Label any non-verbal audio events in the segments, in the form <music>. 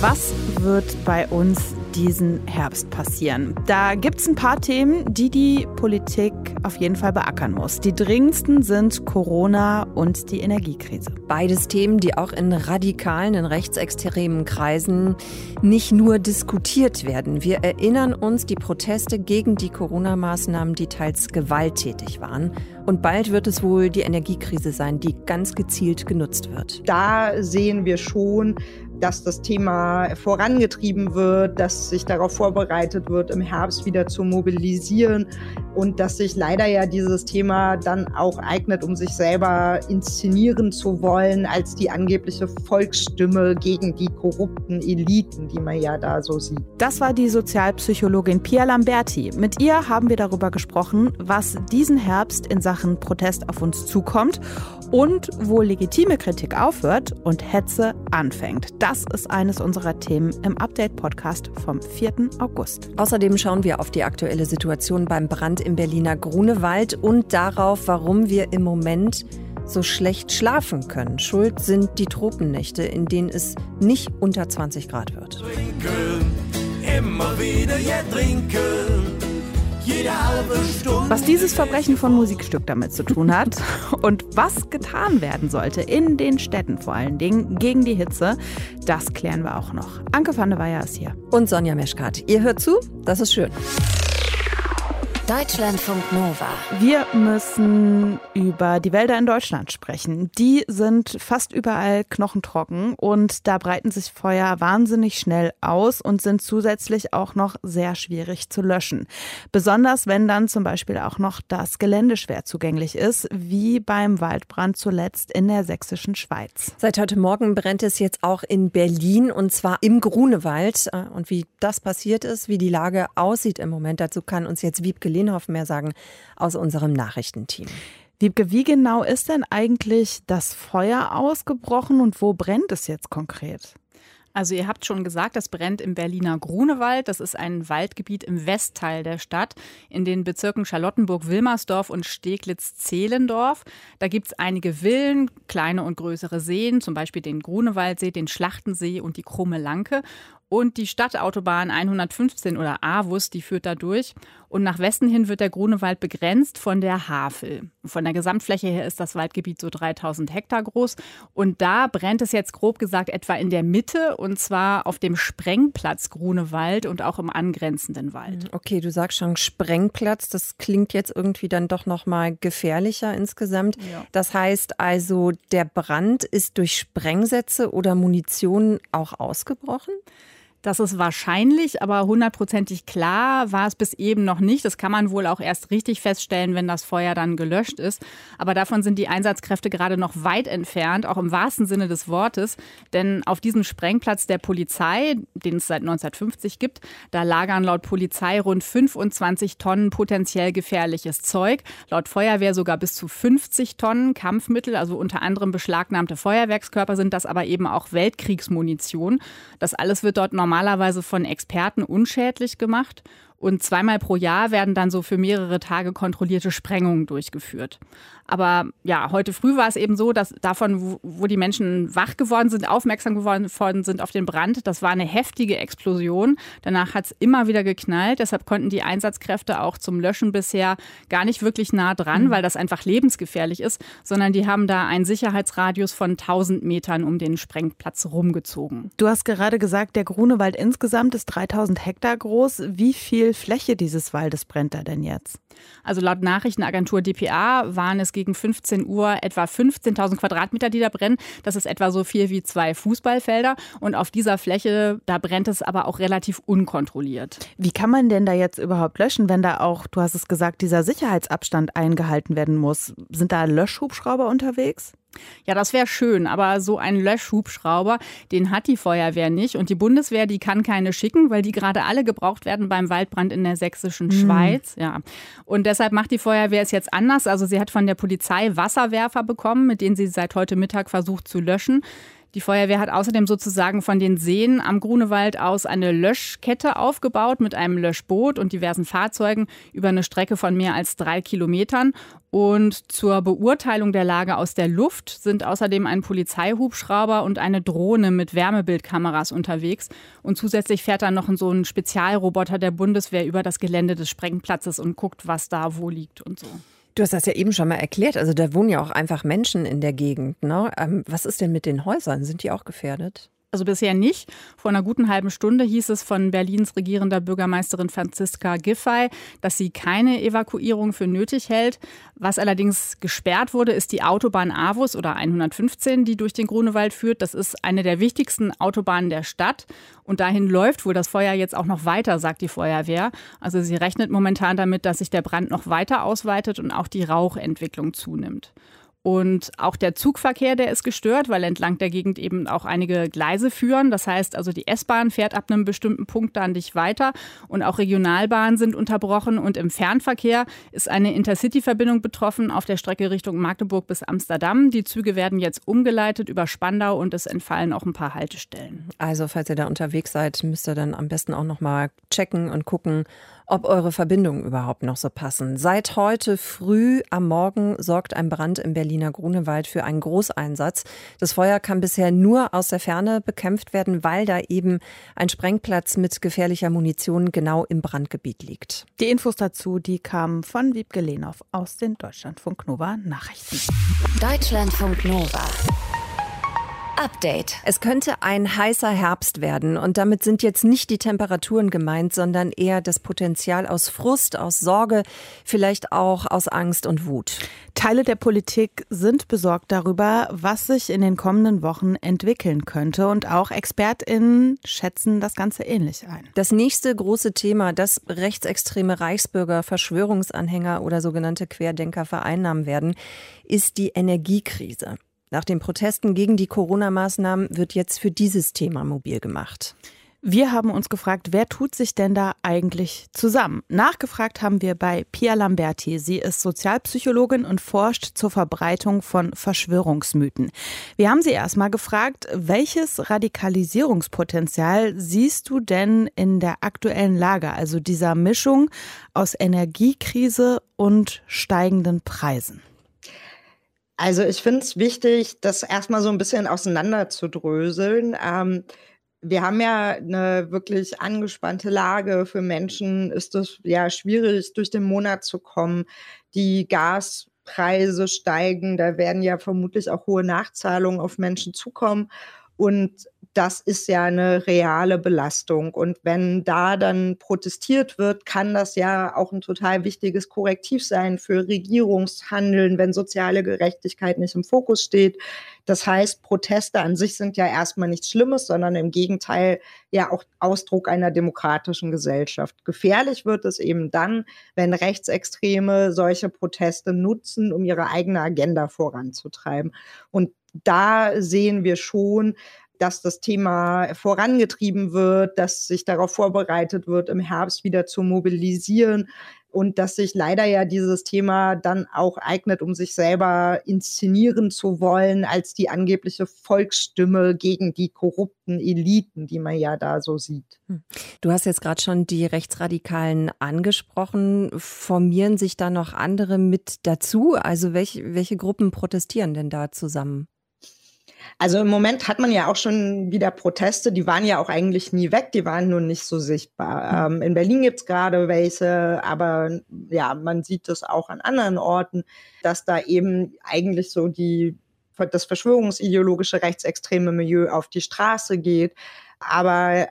Was wird bei uns diesen Herbst passieren? Da gibt es ein paar Themen, die die Politik auf jeden Fall beackern muss. Die dringendsten sind Corona und die Energiekrise. Beides Themen, die auch in radikalen, in rechtsextremen Kreisen nicht nur diskutiert werden. Wir erinnern uns die Proteste gegen die Corona-Maßnahmen, die teils gewalttätig waren. Und bald wird es wohl die Energiekrise sein, die ganz gezielt genutzt wird. Da sehen wir schon, dass das Thema vorangetrieben wird, dass sich darauf vorbereitet wird, im Herbst wieder zu mobilisieren und dass sich leider ja dieses Thema dann auch eignet, um sich selber inszenieren zu wollen als die angebliche Volksstimme gegen die korrupten Eliten, die man ja da so sieht. Das war die Sozialpsychologin Pia Lamberti. Mit ihr haben wir darüber gesprochen, was diesen Herbst in Sachen Protest auf uns zukommt und wo legitime Kritik aufhört und Hetze anfängt. Das ist eines unserer Themen im Update-Podcast vom 4. August. Außerdem schauen wir auf die aktuelle Situation beim Brand im Berliner Grunewald und darauf, warum wir im Moment so schlecht schlafen können. Schuld sind die Tropennächte, in denen es nicht unter 20 Grad wird. Trinken, immer wieder ja trinken. Was dieses Verbrechen von Musikstück damit zu tun hat <laughs> und was getan werden sollte in den Städten vor allen Dingen gegen die Hitze, das klären wir auch noch. Anke van der Weyer ist hier. Und Sonja Meschkat. Ihr hört zu? Das ist schön. Deutschlandfunk Nova. Wir müssen über die Wälder in Deutschland sprechen. Die sind fast überall knochentrocken und da breiten sich Feuer wahnsinnig schnell aus und sind zusätzlich auch noch sehr schwierig zu löschen. Besonders wenn dann zum Beispiel auch noch das Gelände schwer zugänglich ist, wie beim Waldbrand zuletzt in der sächsischen Schweiz. Seit heute Morgen brennt es jetzt auch in Berlin und zwar im Grunewald. Und wie das passiert ist, wie die Lage aussieht im Moment, dazu kann uns jetzt Wiebke Lehnhoff mehr sagen aus unserem Nachrichtenteam. Wiebke, wie genau ist denn eigentlich das Feuer ausgebrochen und wo brennt es jetzt konkret? Also ihr habt schon gesagt, das brennt im Berliner Grunewald. Das ist ein Waldgebiet im Westteil der Stadt in den Bezirken Charlottenburg-Wilmersdorf und Steglitz-Zehlendorf. Da gibt es einige Villen, kleine und größere Seen, zum Beispiel den Grunewaldsee, den Schlachtensee und die Krumme Lanke. Und die Stadtautobahn 115 oder AWUS, die führt da durch. Und nach Westen hin wird der Grunewald begrenzt von der Havel. Von der Gesamtfläche her ist das Waldgebiet so 3000 Hektar groß. Und da brennt es jetzt grob gesagt etwa in der Mitte und zwar auf dem Sprengplatz Grunewald und auch im angrenzenden Wald. Okay, du sagst schon Sprengplatz. Das klingt jetzt irgendwie dann doch noch mal gefährlicher insgesamt. Ja. Das heißt also, der Brand ist durch Sprengsätze oder Munition auch ausgebrochen? Das ist wahrscheinlich, aber hundertprozentig klar war es bis eben noch nicht. Das kann man wohl auch erst richtig feststellen, wenn das Feuer dann gelöscht ist. Aber davon sind die Einsatzkräfte gerade noch weit entfernt, auch im wahrsten Sinne des Wortes. Denn auf diesem Sprengplatz der Polizei, den es seit 1950 gibt, da lagern laut Polizei rund 25 Tonnen potenziell gefährliches Zeug. Laut Feuerwehr sogar bis zu 50 Tonnen Kampfmittel, also unter anderem beschlagnahmte Feuerwerkskörper sind das aber eben auch Weltkriegsmunition. Das alles wird dort normal normalerweise von Experten unschädlich gemacht und zweimal pro Jahr werden dann so für mehrere Tage kontrollierte Sprengungen durchgeführt. Aber ja, heute früh war es eben so, dass davon, wo die Menschen wach geworden sind, aufmerksam geworden sind auf den Brand, das war eine heftige Explosion. Danach hat es immer wieder geknallt. Deshalb konnten die Einsatzkräfte auch zum Löschen bisher gar nicht wirklich nah dran, mhm. weil das einfach lebensgefährlich ist, sondern die haben da einen Sicherheitsradius von 1000 Metern um den Sprengplatz rumgezogen. Du hast gerade gesagt, der Grunewald insgesamt ist 3000 Hektar groß. Wie viel viel Fläche dieses Waldes brennt da denn jetzt? Also laut Nachrichtenagentur dpa waren es gegen 15 Uhr etwa 15.000 Quadratmeter, die da brennen. Das ist etwa so viel wie zwei Fußballfelder. Und auf dieser Fläche, da brennt es aber auch relativ unkontrolliert. Wie kann man denn da jetzt überhaupt löschen, wenn da auch, du hast es gesagt, dieser Sicherheitsabstand eingehalten werden muss? Sind da Löschhubschrauber unterwegs? Ja, das wäre schön, aber so einen Löschhubschrauber, den hat die Feuerwehr nicht. Und die Bundeswehr, die kann keine schicken, weil die gerade alle gebraucht werden beim Waldbrand in der sächsischen mhm. Schweiz. Ja. Und deshalb macht die Feuerwehr es jetzt anders. Also sie hat von der Polizei Wasserwerfer bekommen, mit denen sie seit heute Mittag versucht zu löschen. Die Feuerwehr hat außerdem sozusagen von den Seen am Grunewald aus eine Löschkette aufgebaut mit einem Löschboot und diversen Fahrzeugen über eine Strecke von mehr als drei Kilometern. Und zur Beurteilung der Lage aus der Luft sind außerdem ein Polizeihubschrauber und eine Drohne mit Wärmebildkameras unterwegs. Und zusätzlich fährt dann noch so ein Spezialroboter der Bundeswehr über das Gelände des Sprengplatzes und guckt, was da wo liegt und so. Du hast das ja eben schon mal erklärt. Also da wohnen ja auch einfach Menschen in der Gegend. Ne? Ähm, was ist denn mit den Häusern? Sind die auch gefährdet? Also bisher nicht. Vor einer guten halben Stunde hieß es von Berlins regierender Bürgermeisterin Franziska Giffey, dass sie keine Evakuierung für nötig hält. Was allerdings gesperrt wurde, ist die Autobahn Avus oder 115, die durch den Grunewald führt. Das ist eine der wichtigsten Autobahnen der Stadt. Und dahin läuft wohl das Feuer jetzt auch noch weiter, sagt die Feuerwehr. Also sie rechnet momentan damit, dass sich der Brand noch weiter ausweitet und auch die Rauchentwicklung zunimmt. Und auch der Zugverkehr, der ist gestört, weil entlang der Gegend eben auch einige Gleise führen. Das heißt also, die S-Bahn fährt ab einem bestimmten Punkt dann nicht weiter und auch Regionalbahnen sind unterbrochen. Und im Fernverkehr ist eine Intercity-Verbindung betroffen auf der Strecke Richtung Magdeburg bis Amsterdam. Die Züge werden jetzt umgeleitet über Spandau und es entfallen auch ein paar Haltestellen. Also, falls ihr da unterwegs seid, müsst ihr dann am besten auch nochmal checken und gucken, ob eure Verbindungen überhaupt noch so passen. Seit heute früh am Morgen sorgt ein Brand im Berliner Grunewald für einen Großeinsatz. Das Feuer kann bisher nur aus der Ferne bekämpft werden, weil da eben ein Sprengplatz mit gefährlicher Munition genau im Brandgebiet liegt. Die Infos dazu, die kamen von Wiebke Lehnhoff aus den Deutschlandfunk Nova Nachrichten. Deutschlandfunk Nova. Update. Es könnte ein heißer Herbst werden und damit sind jetzt nicht die Temperaturen gemeint, sondern eher das Potenzial aus Frust, aus Sorge, vielleicht auch aus Angst und Wut. Teile der Politik sind besorgt darüber, was sich in den kommenden Wochen entwickeln könnte und auch Expertinnen schätzen das Ganze ähnlich ein. Das nächste große Thema, das rechtsextreme Reichsbürger, Verschwörungsanhänger oder sogenannte Querdenker vereinnahmen werden, ist die Energiekrise. Nach den Protesten gegen die Corona-Maßnahmen wird jetzt für dieses Thema mobil gemacht. Wir haben uns gefragt, wer tut sich denn da eigentlich zusammen? Nachgefragt haben wir bei Pia Lamberti. Sie ist Sozialpsychologin und forscht zur Verbreitung von Verschwörungsmythen. Wir haben sie erstmal gefragt, welches Radikalisierungspotenzial siehst du denn in der aktuellen Lage, also dieser Mischung aus Energiekrise und steigenden Preisen? Also ich finde es wichtig, das erstmal so ein bisschen auseinander zu dröseln. Ähm, wir haben ja eine wirklich angespannte Lage. Für Menschen ist es ja schwierig, durch den Monat zu kommen. Die Gaspreise steigen, da werden ja vermutlich auch hohe Nachzahlungen auf Menschen zukommen. Und das ist ja eine reale Belastung. Und wenn da dann protestiert wird, kann das ja auch ein total wichtiges Korrektiv sein für Regierungshandeln, wenn soziale Gerechtigkeit nicht im Fokus steht. Das heißt, Proteste an sich sind ja erstmal nichts Schlimmes, sondern im Gegenteil ja auch Ausdruck einer demokratischen Gesellschaft. Gefährlich wird es eben dann, wenn Rechtsextreme solche Proteste nutzen, um ihre eigene Agenda voranzutreiben. Und da sehen wir schon, dass das Thema vorangetrieben wird, dass sich darauf vorbereitet wird, im Herbst wieder zu mobilisieren und dass sich leider ja dieses Thema dann auch eignet, um sich selber inszenieren zu wollen als die angebliche Volksstimme gegen die korrupten Eliten, die man ja da so sieht. Hm. Du hast jetzt gerade schon die Rechtsradikalen angesprochen. Formieren sich da noch andere mit dazu? Also welche, welche Gruppen protestieren denn da zusammen? Also im Moment hat man ja auch schon wieder Proteste, die waren ja auch eigentlich nie weg, die waren nur nicht so sichtbar. Ähm, in Berlin gibt's gerade welche, aber ja, man sieht das auch an anderen Orten, dass da eben eigentlich so die das verschwörungsideologische rechtsextreme Milieu auf die Straße geht. Aber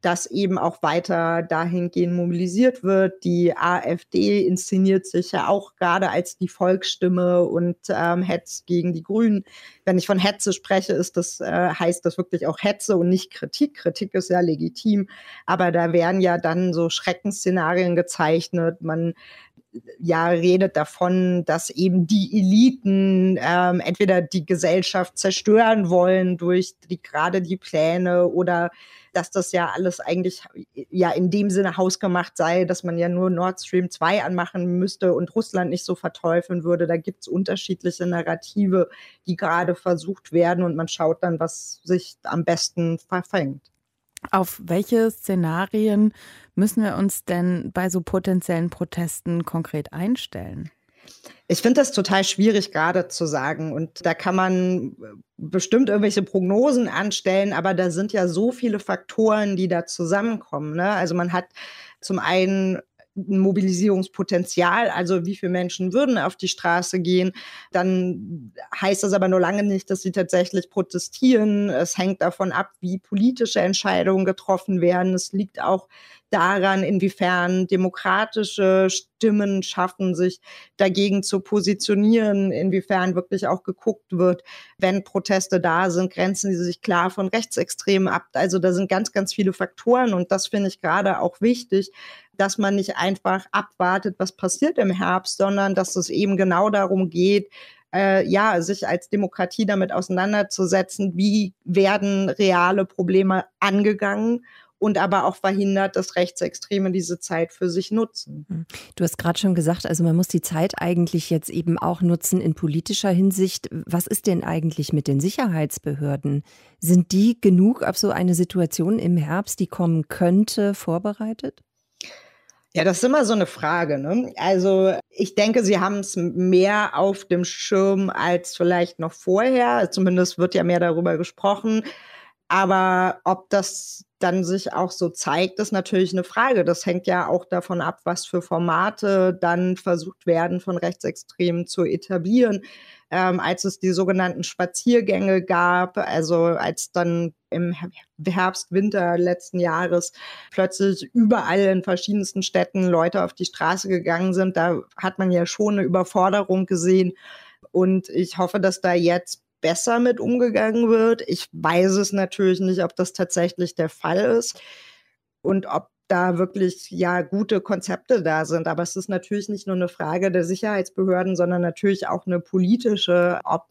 dass eben auch weiter dahingehend mobilisiert wird. Die AfD inszeniert sich ja auch gerade als die Volksstimme und ähm, hetzt gegen die Grünen. Wenn ich von Hetze spreche, ist das, äh, heißt das wirklich auch Hetze und nicht Kritik. Kritik ist ja legitim, aber da werden ja dann so Schreckensszenarien gezeichnet. Man ja redet davon, dass eben die Eliten ähm, entweder die Gesellschaft zerstören wollen durch die, gerade die Pläne oder dass das ja alles eigentlich ja in dem Sinne hausgemacht sei, dass man ja nur Nord Stream 2 anmachen müsste und Russland nicht so verteufeln würde. Da gibt es unterschiedliche Narrative, die gerade versucht werden und man schaut dann, was sich am besten verfängt. Auf welche Szenarien müssen wir uns denn bei so potenziellen Protesten konkret einstellen? Ich finde das total schwierig gerade zu sagen. Und da kann man bestimmt irgendwelche Prognosen anstellen, aber da sind ja so viele Faktoren, die da zusammenkommen. Ne? Also man hat zum einen ein Mobilisierungspotenzial, also wie viele Menschen würden auf die Straße gehen, dann heißt das aber nur lange nicht, dass sie tatsächlich protestieren. Es hängt davon ab, wie politische Entscheidungen getroffen werden. Es liegt auch daran, inwiefern demokratische Stimmen schaffen, sich dagegen zu positionieren, inwiefern wirklich auch geguckt wird, wenn Proteste da sind, grenzen sie sich klar von Rechtsextremen ab. Also da sind ganz, ganz viele Faktoren und das finde ich gerade auch wichtig, dass man nicht einfach abwartet, was passiert im Herbst, sondern dass es eben genau darum geht, äh, ja, sich als Demokratie damit auseinanderzusetzen, wie werden reale Probleme angegangen und aber auch verhindert, dass Rechtsextreme diese Zeit für sich nutzen. Hm. Du hast gerade schon gesagt, also man muss die Zeit eigentlich jetzt eben auch nutzen in politischer Hinsicht. Was ist denn eigentlich mit den Sicherheitsbehörden? Sind die genug auf so eine Situation im Herbst, die kommen könnte, vorbereitet? Ja, das ist immer so eine Frage. Ne? Also ich denke, sie haben es mehr auf dem Schirm als vielleicht noch vorher. Zumindest wird ja mehr darüber gesprochen. Aber ob das dann sich auch so zeigt, ist natürlich eine Frage. Das hängt ja auch davon ab, was für Formate dann versucht werden, von Rechtsextremen zu etablieren. Ähm, als es die sogenannten Spaziergänge gab, also als dann im Herbst, Winter letzten Jahres plötzlich überall in verschiedensten Städten Leute auf die Straße gegangen sind, da hat man ja schon eine Überforderung gesehen. Und ich hoffe, dass da jetzt besser mit umgegangen wird. Ich weiß es natürlich nicht, ob das tatsächlich der Fall ist und ob da wirklich ja gute Konzepte da sind. Aber es ist natürlich nicht nur eine Frage der Sicherheitsbehörden, sondern natürlich auch eine politische, ob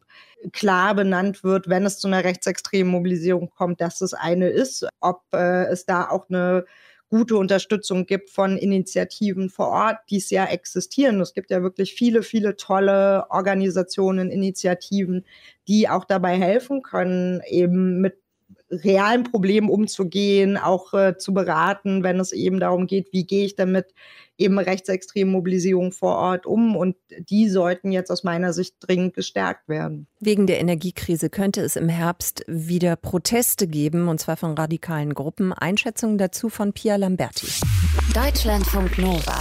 klar benannt wird, wenn es zu einer rechtsextremen Mobilisierung kommt, dass es eine ist, ob äh, es da auch eine gute Unterstützung gibt von Initiativen vor Ort, die es ja existieren. Es gibt ja wirklich viele, viele tolle Organisationen, Initiativen, die auch dabei helfen können, eben mit realen Problemen umzugehen, auch äh, zu beraten, wenn es eben darum geht, wie gehe ich damit eben rechtsextremen Mobilisierung vor Ort um. Und die sollten jetzt aus meiner Sicht dringend gestärkt werden. Wegen der Energiekrise könnte es im Herbst wieder Proteste geben, und zwar von radikalen Gruppen. Einschätzungen dazu von Pia Lamberti. Deutschlandfunk Nova.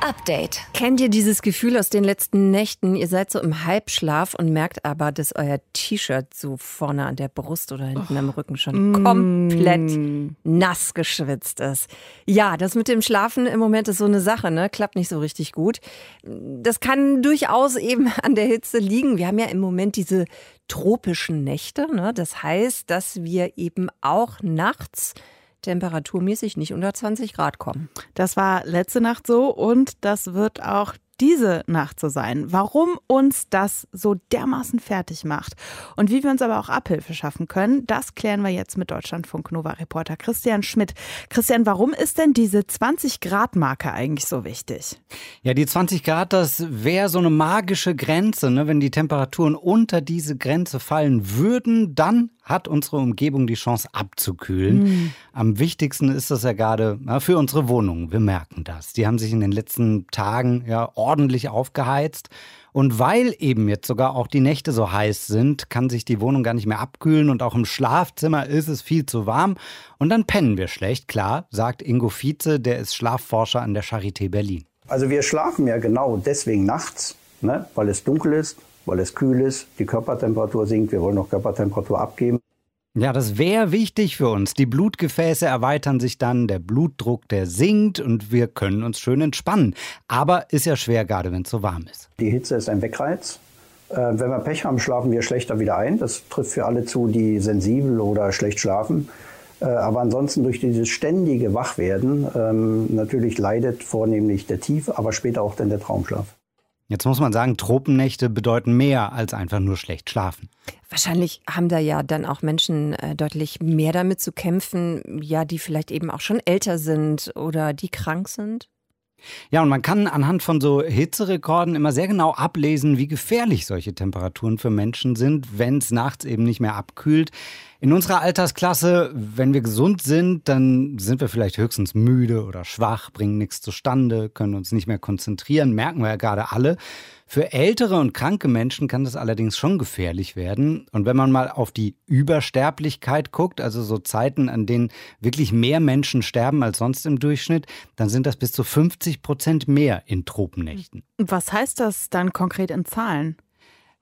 Update. Kennt ihr dieses Gefühl aus den letzten Nächten? Ihr seid so im Halbschlaf und merkt aber, dass euer T-Shirt so vorne an der Brust oder hinten oh. am Rücken schon mm. komplett nass geschwitzt ist. Ja, das mit dem Schlafen im Moment ist so eine Sache, ne? Klappt nicht so richtig gut. Das kann durchaus eben <laughs> an der Hitze liegen. Wir haben ja im Moment diese tropischen Nächte. Ne? Das heißt, dass wir eben auch nachts temperaturmäßig nicht unter 20 Grad kommen. Das war letzte Nacht so und das wird auch diese Nacht so sein. Warum uns das so dermaßen fertig macht und wie wir uns aber auch Abhilfe schaffen können, das klären wir jetzt mit Deutschlandfunk Nova Reporter Christian Schmidt. Christian, warum ist denn diese 20 Grad Marke eigentlich so wichtig? Ja, die 20 Grad, das wäre so eine magische Grenze. Ne? Wenn die Temperaturen unter diese Grenze fallen würden, dann hat unsere Umgebung die Chance abzukühlen. Mhm. Am wichtigsten ist das ja gerade ja, für unsere Wohnungen. Wir merken das. Die haben sich in den letzten Tagen ja ordentlich aufgeheizt. Und weil eben jetzt sogar auch die Nächte so heiß sind, kann sich die Wohnung gar nicht mehr abkühlen und auch im Schlafzimmer ist es viel zu warm. Und dann pennen wir schlecht, klar, sagt Ingo Vize, der ist Schlafforscher an der Charité Berlin. Also wir schlafen ja genau deswegen nachts, ne, weil es dunkel ist, weil es kühl ist, die Körpertemperatur sinkt, wir wollen noch Körpertemperatur abgeben. Ja, das wäre wichtig für uns. Die Blutgefäße erweitern sich dann, der Blutdruck, der sinkt und wir können uns schön entspannen. Aber ist ja schwer, gerade wenn es so warm ist. Die Hitze ist ein Wegreiz. Äh, wenn wir Pech haben, schlafen wir schlechter wieder ein. Das trifft für alle zu, die sensibel oder schlecht schlafen. Äh, aber ansonsten durch dieses ständige Wachwerden ähm, natürlich leidet vornehmlich der Tief, aber später auch dann der Traumschlaf. Jetzt muss man sagen, Tropennächte bedeuten mehr als einfach nur schlecht schlafen. Wahrscheinlich haben da ja dann auch Menschen äh, deutlich mehr damit zu kämpfen, ja, die vielleicht eben auch schon älter sind oder die krank sind. Ja, und man kann anhand von so Hitzerekorden immer sehr genau ablesen, wie gefährlich solche Temperaturen für Menschen sind, wenn es nachts eben nicht mehr abkühlt. In unserer Altersklasse, wenn wir gesund sind, dann sind wir vielleicht höchstens müde oder schwach, bringen nichts zustande, können uns nicht mehr konzentrieren, merken wir ja gerade alle. Für ältere und kranke Menschen kann das allerdings schon gefährlich werden. Und wenn man mal auf die Übersterblichkeit guckt, also so Zeiten, an denen wirklich mehr Menschen sterben als sonst im Durchschnitt, dann sind das bis zu 50 Prozent mehr in Tropennächten. Was heißt das dann konkret in Zahlen?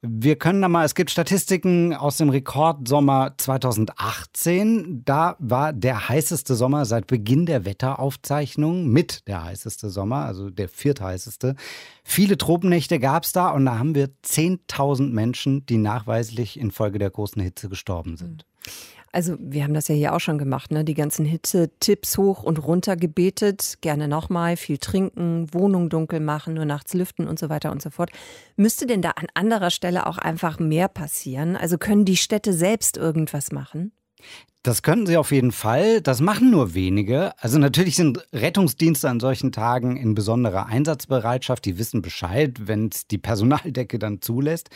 Wir können da mal, es gibt Statistiken aus dem Rekordsommer 2018. Da war der heißeste Sommer seit Beginn der Wetteraufzeichnung mit der heißeste Sommer, also der viertheißeste. Viele Tropennächte gab es da und da haben wir 10.000 Menschen, die nachweislich infolge der großen Hitze gestorben sind. Mhm. Also wir haben das ja hier auch schon gemacht, ne? Die ganzen Hitze-Tipps hoch und runter gebetet. Gerne nochmal, viel trinken, Wohnung dunkel machen, nur nachts lüften und so weiter und so fort. Müsste denn da an anderer Stelle auch einfach mehr passieren? Also können die Städte selbst irgendwas machen? Das könnten sie auf jeden Fall. Das machen nur wenige. Also natürlich sind Rettungsdienste an solchen Tagen in besonderer Einsatzbereitschaft. Die wissen Bescheid, wenn es die Personaldecke dann zulässt.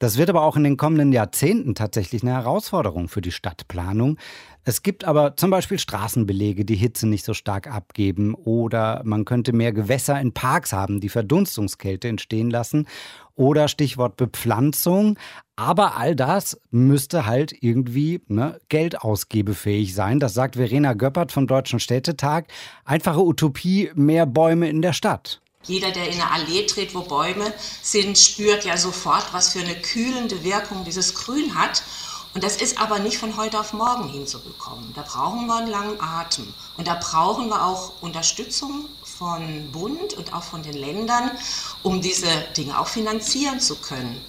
Das wird aber auch in den kommenden Jahrzehnten tatsächlich eine Herausforderung für die Stadtplanung. Es gibt aber zum Beispiel Straßenbelege, die Hitze nicht so stark abgeben oder man könnte mehr Gewässer in Parks haben, die Verdunstungskälte entstehen lassen oder Stichwort Bepflanzung. Aber all das müsste halt irgendwie ne, geldausgebefähig sein. Das sagt Verena Göppert vom Deutschen Städtetag. Einfache Utopie, mehr Bäume in der Stadt. Jeder, der in eine Allee tritt, wo Bäume sind, spürt ja sofort, was für eine kühlende Wirkung dieses Grün hat. Und das ist aber nicht von heute auf morgen hinzubekommen. Da brauchen wir einen langen Atem. Und da brauchen wir auch Unterstützung von Bund und auch von den Ländern, um diese Dinge auch finanzieren zu können.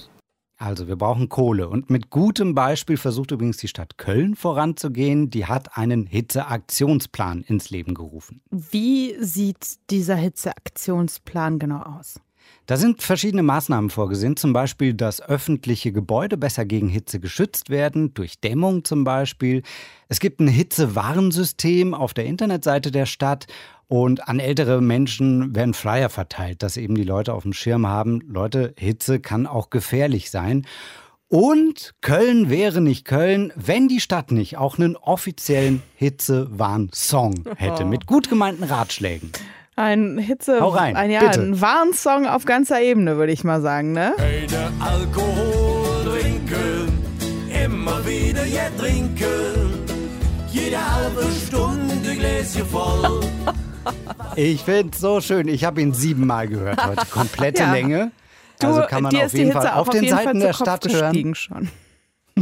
Also wir brauchen Kohle. Und mit gutem Beispiel versucht übrigens die Stadt Köln voranzugehen. Die hat einen Hitzeaktionsplan ins Leben gerufen. Wie sieht dieser Hitzeaktionsplan genau aus? Da sind verschiedene Maßnahmen vorgesehen, zum Beispiel, dass öffentliche Gebäude besser gegen Hitze geschützt werden, durch Dämmung zum Beispiel. Es gibt ein Hitzewarnsystem auf der Internetseite der Stadt und an ältere Menschen werden Flyer verteilt, dass eben die Leute auf dem Schirm haben, Leute, Hitze kann auch gefährlich sein. Und Köln wäre nicht Köln, wenn die Stadt nicht auch einen offiziellen Hitzewarn-Song hätte, <laughs> mit gut gemeinten Ratschlägen. Ein Hitze, Hau rein, ein, ja, bitte. ein Warnsong auf ganzer Ebene, würde ich mal sagen, ne? Keine Alkohol trinken, immer wieder ja trinken. Jede halbe Stunde Gläschen voll. <laughs> Ich finde es so schön. Ich habe ihn siebenmal gehört heute. Komplette <laughs> Ja. Länge. Du, Also kann man auf ist die jeden Hitze Fall auch auf den jeden Seiten Fall der Kopf Stadt hören. schon.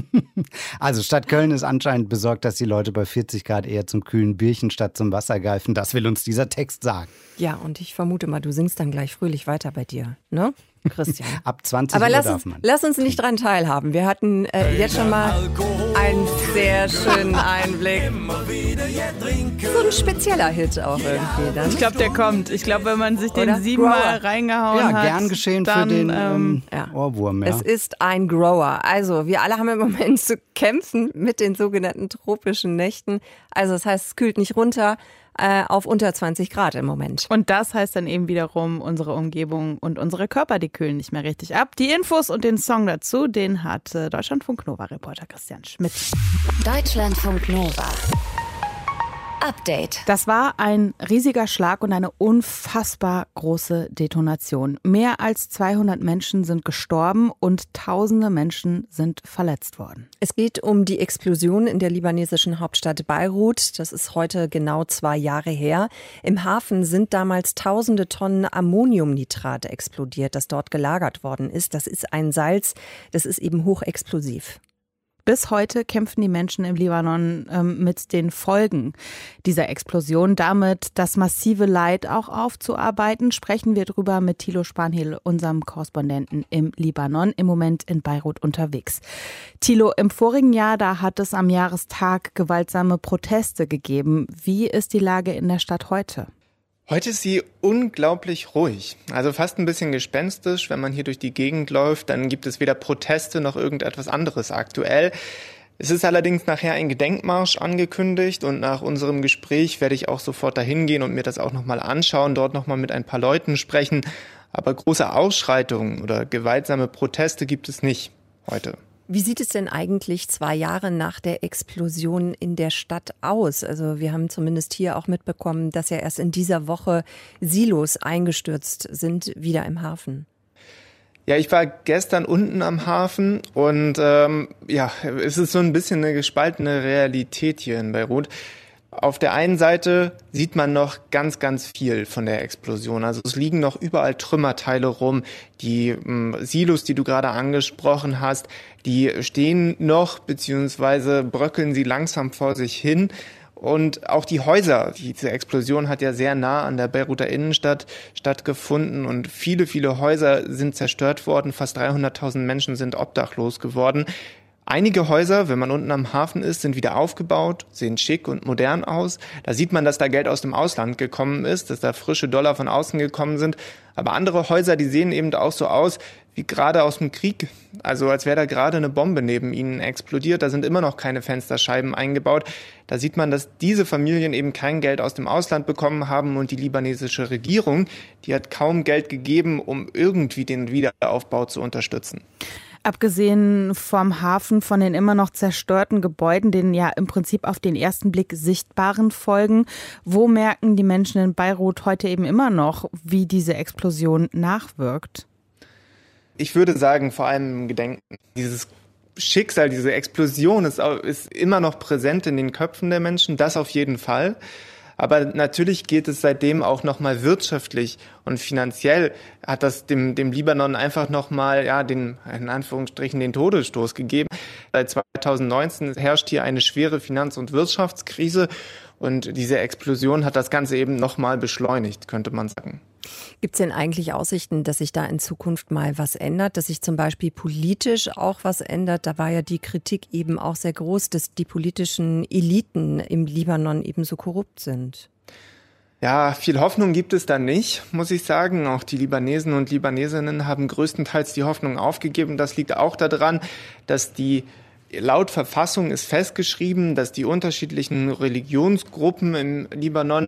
<laughs> Also Stadt Köln ist anscheinend besorgt, dass die Leute bei 40 Grad eher zum kühlen Bierchen statt zum Wasser greifen. Das will uns dieser Text sagen. Ja, und ich vermute mal, du singst dann gleich fröhlich weiter bei dir, ne? Christian. <laughs> Ab 20 Aber Uhr lass darf uns, man. lass uns nicht dran teilhaben. Wir hatten äh, jetzt schon mal einen sehr schönen Einblick. So ein spezieller Hit auch irgendwie dann. Ich glaube, der kommt. Ich glaube, wenn man sich den Oder? siebenmal Grower. reingehauen Ja, hat. gern geschehen dann, für den ähm, ähm, ja. Ohrwurm. Ja. Es ist ein Grower. Also, wir alle haben im Moment zu kämpfen mit den sogenannten tropischen Nächten. Also, das heißt, es kühlt nicht runter äh, auf unter 20 Grad im Moment. Und das heißt dann eben wiederum, unsere Umgebung und unsere Körper, die kühlen nicht mehr richtig ab. Die Infos und den Song dazu, den hat äh, Deutschlandfunk Nova-Reporter Christian Schmidt. Deutschlandfunk Nova. Update. Das war ein riesiger Schlag und eine unfassbar große Detonation. Mehr als 200 Menschen sind gestorben und tausende Menschen sind verletzt worden. Es geht um die Explosion in der libanesischen Hauptstadt Beirut. Das ist heute genau zwei Jahre her. Im Hafen sind damals tausende Tonnen Ammoniumnitrat explodiert, das dort gelagert worden ist. Das ist ein Salz, das ist eben hochexplosiv. Bis heute kämpfen die Menschen im Libanon ähm, mit den Folgen dieser Explosion. Damit das massive Leid auch aufzuarbeiten, sprechen wir drüber mit Thilo Spanhiel, unserem Korrespondenten im Libanon, im Moment in Beirut unterwegs. Thilo, im vorigen Jahr, da hat es am Jahrestag gewaltsame Proteste gegeben. Wie ist die Lage in der Stadt heute? Heute ist sie unglaublich ruhig, also fast ein bisschen gespenstisch. Wenn man hier durch die Gegend läuft, dann gibt es weder Proteste noch irgendetwas anderes aktuell. Es ist allerdings nachher ein Gedenkmarsch angekündigt und nach unserem Gespräch werde ich auch sofort dahin gehen und mir das auch nochmal anschauen, dort nochmal mit ein paar Leuten sprechen. Aber große Ausschreitungen oder gewaltsame Proteste gibt es nicht heute. Wie sieht es denn eigentlich zwei Jahre nach der Explosion in der Stadt aus? Also wir haben zumindest hier auch mitbekommen, dass ja erst in dieser Woche Silos eingestürzt sind, wieder im Hafen. Ja, ich war gestern unten am Hafen und ähm, ja, es ist so ein bisschen eine gespaltene Realität hier in Beirut. Auf der einen Seite sieht man noch ganz, ganz viel von der Explosion. Also es liegen noch überall Trümmerteile rum. Die ähm, Silos, die du gerade angesprochen hast, die stehen noch, beziehungsweise bröckeln sie langsam vor sich hin. Und auch die Häuser, diese Explosion hat ja sehr nah an der Beiruter Innenstadt stattgefunden und viele, viele Häuser sind zerstört worden. Fast 300.000 Menschen sind obdachlos geworden. Einige Häuser, wenn man unten am Hafen ist, sind wieder aufgebaut, sehen schick und modern aus. Da sieht man, dass da Geld aus dem Ausland gekommen ist, dass da frische Dollar von außen gekommen sind. Aber andere Häuser, die sehen eben auch so aus wie gerade aus dem Krieg. Also als wäre da gerade eine Bombe neben ihnen explodiert. Da sind immer noch keine Fensterscheiben eingebaut. Da sieht man, dass diese Familien eben kein Geld aus dem Ausland bekommen haben und die libanesische Regierung, die hat kaum Geld gegeben, um irgendwie den Wiederaufbau zu unterstützen. Abgesehen vom Hafen, von den immer noch zerstörten Gebäuden, den ja im Prinzip auf den ersten Blick sichtbaren Folgen, wo merken die Menschen in Beirut heute eben immer noch, wie diese Explosion nachwirkt? Ich würde sagen, vor allem im Gedenken. Dieses Schicksal, diese Explosion ist, ist immer noch präsent in den Köpfen der Menschen, das auf jeden Fall. Aber natürlich geht es seitdem auch nochmal wirtschaftlich und finanziell hat das dem, dem Libanon einfach nochmal, ja, den, in Anführungsstrichen, den Todesstoß gegeben. Seit 2019 herrscht hier eine schwere Finanz- und Wirtschaftskrise und diese Explosion hat das Ganze eben nochmal beschleunigt, könnte man sagen. Gibt es denn eigentlich Aussichten, dass sich da in Zukunft mal was ändert, dass sich zum Beispiel politisch auch was ändert? Da war ja die Kritik eben auch sehr groß, dass die politischen Eliten im Libanon eben so korrupt sind. Ja, viel Hoffnung gibt es da nicht, muss ich sagen. Auch die Libanesen und Libanesinnen haben größtenteils die Hoffnung aufgegeben. Das liegt auch daran, dass die Laut Verfassung ist festgeschrieben, dass die unterschiedlichen Religionsgruppen im Libanon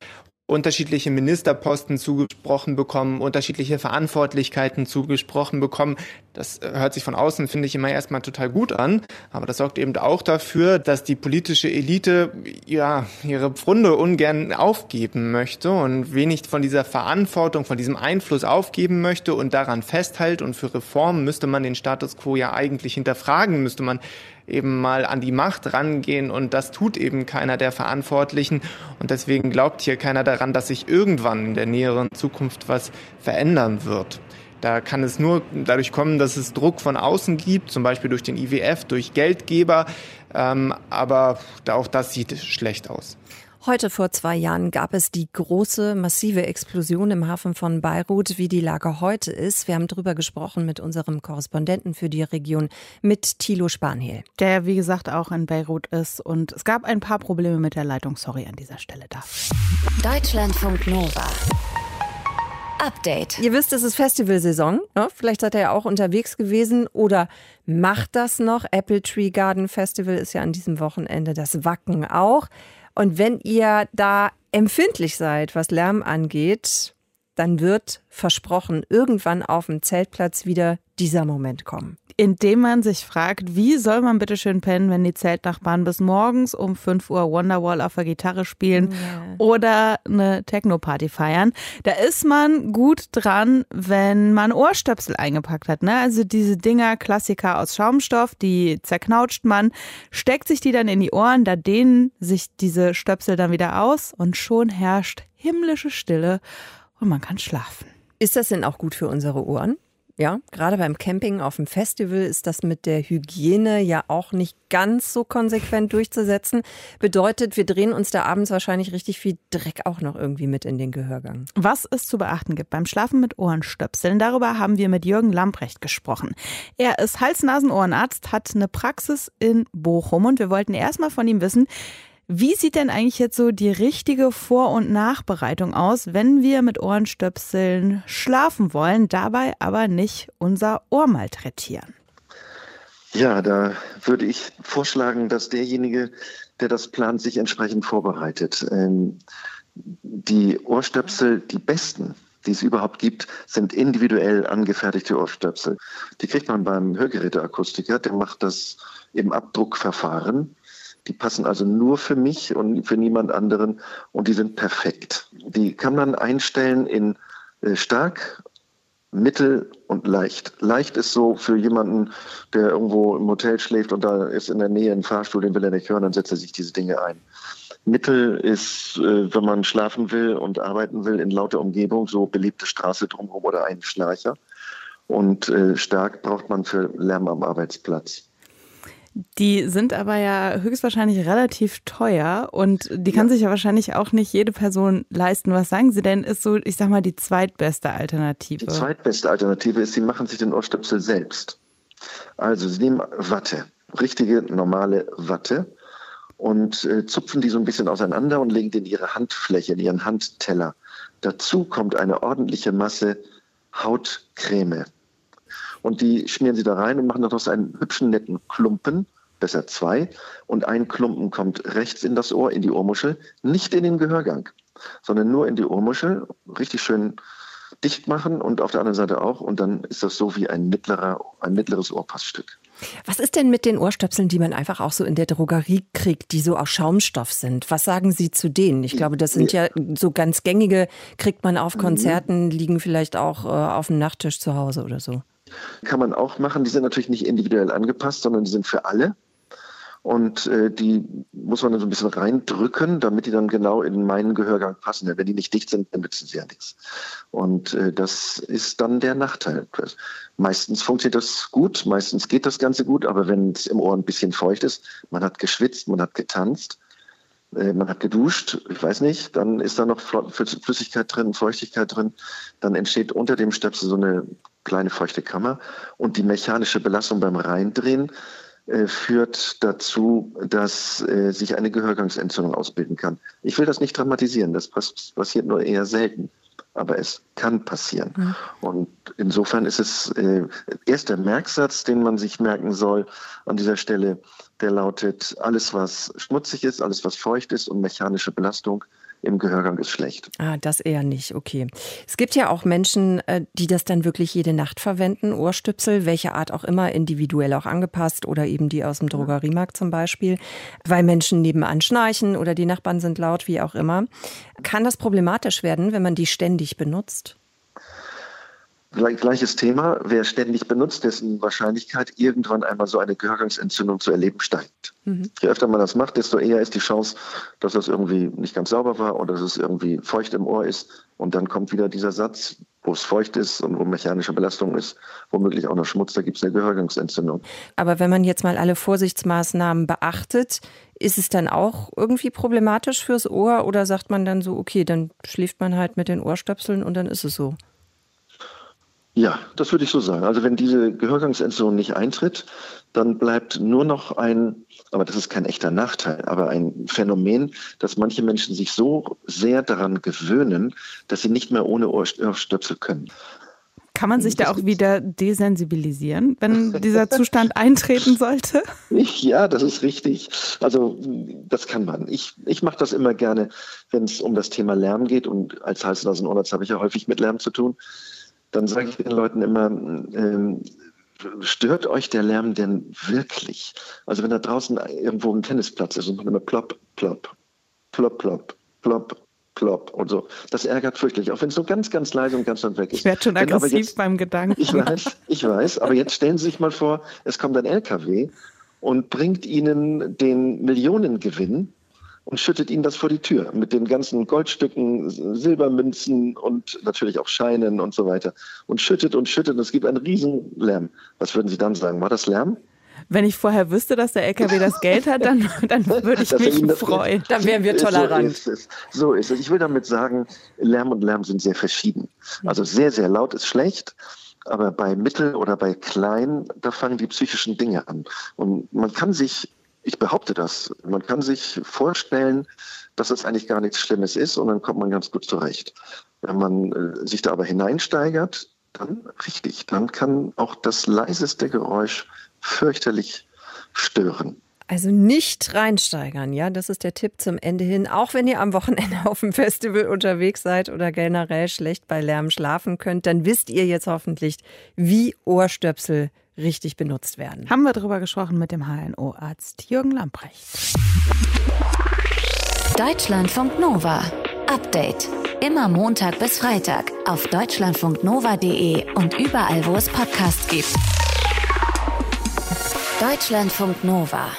unterschiedliche Ministerposten zugesprochen bekommen, unterschiedliche Verantwortlichkeiten zugesprochen bekommen. Das hört sich von außen, finde ich, immer erstmal total gut an. Aber das sorgt eben auch dafür, dass die politische Elite ja ihre Pfrunde ungern aufgeben möchte und wenig von dieser Verantwortung, von diesem Einfluss aufgeben möchte und daran festhält. Und für Reformen müsste man den Status quo ja eigentlich hinterfragen, müsste man eben mal an die Macht rangehen und das tut eben keiner der Verantwortlichen und deswegen glaubt hier keiner daran, dass sich irgendwann in der näheren Zukunft was verändern wird. Da kann es nur dadurch kommen, dass es Druck von außen gibt, zum Beispiel durch den IWF, durch Geldgeber, ähm, aber auch das sieht schlecht aus. Heute vor zwei Jahren gab es die große, massive Explosion im Hafen von Beirut. Wie die Lage heute ist, wir haben darüber gesprochen mit unserem Korrespondenten für die Region, mit Thilo Spanhiel. Der, wie gesagt, auch in Beirut ist. Und es gab ein paar Probleme mit der Leitung. Sorry an dieser Stelle da. Deutschlandfunk Nova. Update. Ihr wisst, es ist Festivalsaison. Ne? Vielleicht seid ihr ja auch unterwegs gewesen oder macht das noch. Apple Tree Garden Festival ist ja an diesem Wochenende das Wacken auch. Und wenn ihr da empfindlich seid, was Lärm angeht, dann wird versprochen, irgendwann auf dem Zeltplatz wieder dieser Moment kommen indem man sich fragt, wie soll man bitte schön pennen, wenn die Zeltnachbarn bis morgens um 5 Uhr Wonderwall auf der Gitarre spielen yeah. oder eine Techno-Party feiern. Da ist man gut dran, wenn man Ohrstöpsel eingepackt hat. Ne? Also diese Dinger, Klassiker aus Schaumstoff, die zerknautscht man, steckt sich die dann in die Ohren, da dehnen sich diese Stöpsel dann wieder aus und schon herrscht himmlische Stille und man kann schlafen. Ist das denn auch gut für unsere Ohren? Ja, gerade beim Camping auf dem Festival ist das mit der Hygiene ja auch nicht ganz so konsequent durchzusetzen. Bedeutet, wir drehen uns da abends wahrscheinlich richtig viel Dreck auch noch irgendwie mit in den Gehörgang. Was es zu beachten gibt beim Schlafen mit Ohrenstöpseln, darüber haben wir mit Jürgen Lamprecht gesprochen. Er ist Hals-Nasen-Ohrenarzt, hat eine Praxis in Bochum und wir wollten erstmal von ihm wissen, wie sieht denn eigentlich jetzt so die richtige Vor- und Nachbereitung aus, wenn wir mit Ohrenstöpseln schlafen wollen, dabei aber nicht unser Ohr malträtieren? Ja, da würde ich vorschlagen, dass derjenige, der das plant, sich entsprechend vorbereitet. Ähm, die Ohrstöpsel, die besten, die es überhaupt gibt, sind individuell angefertigte Ohrstöpsel. Die kriegt man beim Hörgeräteakustiker, der macht das im Abdruckverfahren. Die passen also nur für mich und für niemand anderen und die sind perfekt. Die kann man einstellen in äh, stark, mittel und leicht. Leicht ist so für jemanden, der irgendwo im Hotel schläft und da ist in der Nähe ein Fahrstuhl, den will er nicht hören, dann setzt er sich diese Dinge ein. Mittel ist, äh, wenn man schlafen will und arbeiten will in lauter Umgebung, so beliebte Straße drumherum oder ein Schnarcher. Und äh, stark braucht man für Lärm am Arbeitsplatz. Die sind aber ja höchstwahrscheinlich relativ teuer und die kann ja. sich ja wahrscheinlich auch nicht jede Person leisten. Was sagen Sie denn, ist so, ich sag mal, die zweitbeste Alternative? Die zweitbeste Alternative ist, Sie machen sich den Ohrstöpsel selbst. Also Sie nehmen Watte, richtige, normale Watte und äh, zupfen die so ein bisschen auseinander und legen die in Ihre Handfläche, in Ihren Handteller. Dazu kommt eine ordentliche Masse Hautcreme und die schmieren sie da rein und machen daraus einen hübschen, netten Klumpen, besser zwei. Und ein Klumpen kommt rechts in das Ohr, in die Ohrmuschel, nicht in den Gehörgang, sondern nur in die Ohrmuschel, richtig schön dicht machen und auf der anderen Seite auch. Und dann ist das so wie ein, mittlerer, ein mittleres Ohrpassstück. Was ist denn mit den Ohrstöpseln, die man einfach auch so in der Drogerie kriegt, die so aus Schaumstoff sind? Was sagen Sie zu denen? Ich glaube, das sind ja so ganz gängige, kriegt man auf Konzerten, liegen vielleicht auch äh, auf dem Nachttisch zu Hause oder so. Kann man auch machen. Die sind natürlich nicht individuell angepasst, sondern die sind für alle. Und äh, die muss man dann so ein bisschen reindrücken, damit die dann genau in meinen Gehörgang passen. Wenn die nicht dicht sind, dann nützen sie ja nichts. Und äh, das ist dann der Nachteil. Meistens funktioniert das gut, meistens geht das Ganze gut, aber wenn es im Ohr ein bisschen feucht ist, man hat geschwitzt, man hat getanzt, äh, man hat geduscht, ich weiß nicht, dann ist da noch Flüssigkeit drin, Feuchtigkeit drin, dann entsteht unter dem Stöpsel so eine kleine feuchte Kammer und die mechanische Belastung beim Reindrehen äh, führt dazu, dass äh, sich eine Gehörgangsentzündung ausbilden kann. Ich will das nicht dramatisieren, das passiert nur eher selten, aber es kann passieren. Mhm. Und insofern ist es äh, erst der Merksatz, den man sich merken soll an dieser Stelle, der lautet, alles was schmutzig ist, alles was feucht ist und mechanische Belastung im Gehörgang ist schlecht. Ah, das eher nicht, okay. Es gibt ja auch Menschen, äh, die das dann wirklich jede Nacht verwenden, Ohrstöpsel, welche Art auch immer, individuell auch angepasst oder eben die aus dem Drogeriemarkt zum Beispiel, weil Menschen nebenan schnarchen oder die Nachbarn sind laut, wie auch immer. Kann das problematisch werden, wenn man die ständig benutzt? Gleiches Thema. Wer ständig benutzt, dessen Wahrscheinlichkeit, irgendwann einmal so eine Gehörgangsentzündung zu erleben, steigt. Mhm. Je öfter man das macht, desto eher ist die Chance, dass das irgendwie nicht ganz sauber war oder dass es irgendwie feucht im Ohr ist. Und dann kommt wieder dieser Satz, wo es feucht ist und wo mechanische Belastung ist, womöglich auch noch Schmutz, da gibt es eine Gehörgangsentzündung. Aber wenn man jetzt mal alle Vorsichtsmaßnahmen beachtet, ist es dann auch irgendwie problematisch fürs Ohr oder sagt man dann so, okay, dann schläft man halt mit den Ohrstöpseln und dann ist es so? Ja, das würde ich so sagen. Also wenn diese Gehörgangsentzündung nicht eintritt, dann bleibt nur noch ein, aber das ist kein echter Nachteil, aber ein Phänomen, dass manche Menschen sich so sehr daran gewöhnen, dass sie nicht mehr ohne Ohrstöpsel können. Kann man sich da auch wieder desensibilisieren, wenn <laughs> dieser Zustand eintreten sollte? Ja, das ist richtig. Also das kann man. Ich, ich mache das immer gerne, wenn es um das Thema Lärm geht. Und als Hals-, Nasen-, Ohrenarzt habe ich ja häufig mit Lärm zu tun dann sage ich den Leuten immer, ähm, stört euch der Lärm denn wirklich? Also wenn da draußen irgendwo ein Tennisplatz ist und man immer plopp, plopp, plopp, plopp, plopp, plopp und so. Das ärgert fürchterlich, auch wenn es so ganz, ganz leise und ganz weit weg ist. Ich werde schon aggressiv jetzt, beim Gedanken. Ich weiß, ich weiß, aber jetzt stellen Sie sich mal vor, es kommt ein LKW und bringt Ihnen den Millionengewinn und schüttet ihnen das vor die Tür mit den ganzen Goldstücken, Silbermünzen und natürlich auch Scheinen und so weiter. Und schüttet und schüttet und es gibt einen riesen Lärm. Was würden Sie dann sagen? War das Lärm? Wenn ich vorher wüsste, dass der LKW das Geld hat, dann, dann würde ich <laughs> mich freuen. Dann wären wir tolerant. So ist, es. so ist es. Ich will damit sagen, Lärm und Lärm sind sehr verschieden. Also sehr, sehr laut ist schlecht. Aber bei mittel oder bei klein, da fangen die psychischen Dinge an. Und man kann sich, ich behaupte das, man kann sich vorstellen, dass es eigentlich gar nichts Schlimmes ist und dann kommt man ganz gut zurecht. Wenn man äh, sich da aber hineinsteigert, dann richtig, dann kann auch das leiseste Geräusch fürchterlich stören. Also nicht reinsteigern, ja, das ist der Tipp zum Ende hin. Auch wenn ihr am Wochenende auf dem Festival unterwegs seid oder generell schlecht bei Lärm schlafen könnt, dann wisst ihr jetzt hoffentlich, wie Ohrstöpsel richtig benutzt werden. Haben wir darüber gesprochen mit dem HNO-Arzt Jürgen Lamprecht. Deutschlandfunk Nova. Update. Immer Montag bis Freitag auf deutschlandfunknova.de und überall, wo es Podcasts gibt. Deutschlandfunk Nova.